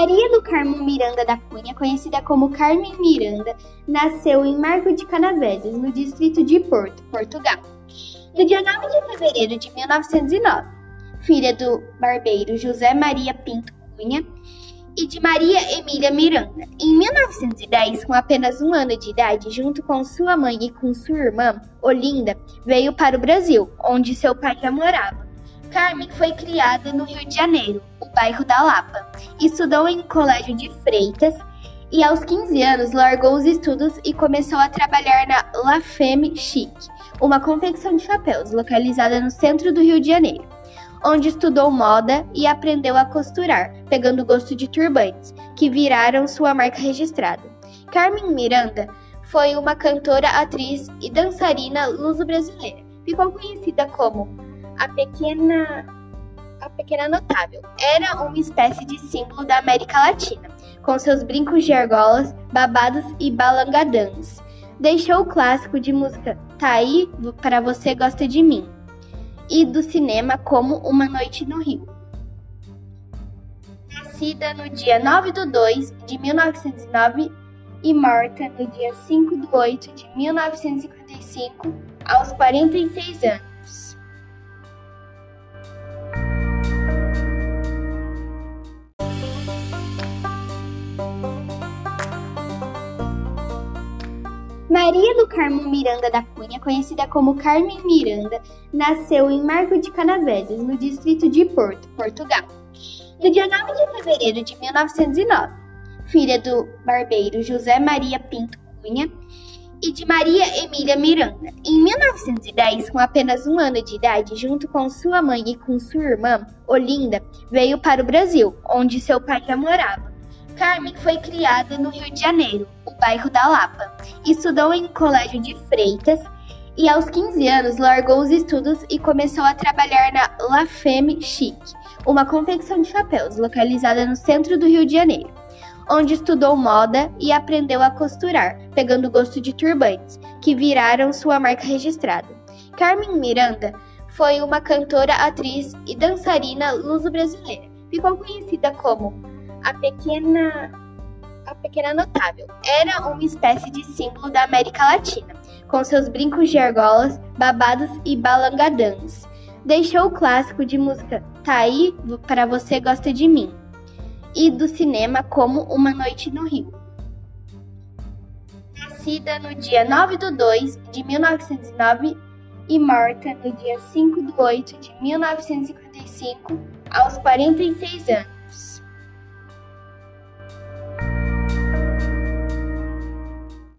Maria do Carmo Miranda da Cunha, conhecida como Carmen Miranda, nasceu em Marco de Canaveses, no distrito de Porto, Portugal, no dia 9 de fevereiro de 1909. Filha do barbeiro José Maria Pinto Cunha e de Maria Emília Miranda. Em 1910, com apenas um ano de idade, junto com sua mãe e com sua irmã, Olinda, veio para o Brasil, onde seu pai já morava. Carmen foi criada no Rio de Janeiro, o bairro da Lapa. Estudou em colégio de freitas e aos 15 anos largou os estudos e começou a trabalhar na La Femme Chic, uma confecção de chapéus localizada no centro do Rio de Janeiro, onde estudou moda e aprendeu a costurar, pegando gosto de turbantes, que viraram sua marca registrada. Carmen Miranda foi uma cantora, atriz e dançarina luso-brasileira. Ficou conhecida como a pequena a pequena notável era uma espécie de símbolo da América Latina, com seus brincos de argolas, babados e balangadãs. Deixou o clássico de música Tá aí para você gosta de mim e do cinema como Uma Noite no Rio. Nascida no dia 9 de 2 de 1909 e morta no dia 5 de 8 de 1955, aos 46 anos. Maria do Carmo Miranda da Cunha, conhecida como Carmen Miranda, nasceu em Marco de Canaveses, no distrito de Porto, Portugal, no dia 9 de fevereiro de 1909. Filha do barbeiro José Maria Pinto Cunha e de Maria Emília Miranda. Em 1910, com apenas um ano de idade, junto com sua mãe e com sua irmã, Olinda, veio para o Brasil, onde seu pai já morava. Carmen foi criada no Rio de Janeiro, o bairro da Lapa. Estudou em colégio de freitas e aos 15 anos largou os estudos e começou a trabalhar na La Femme Chic, uma confecção de chapéus localizada no centro do Rio de Janeiro, onde estudou moda e aprendeu a costurar, pegando gosto de turbantes, que viraram sua marca registrada. Carmen Miranda foi uma cantora, atriz e dançarina luso-brasileira. Ficou conhecida como a pequena a pequena notável era uma espécie de símbolo da América Latina, com seus brincos de argolas, babados e balangadãs. Deixou o clássico de música Tá aí para você gosta de mim e do cinema como Uma Noite no Rio. Nascida no dia 9 de 2 de 1909 e morta no dia 5 de 8 de 1955, aos 46 anos.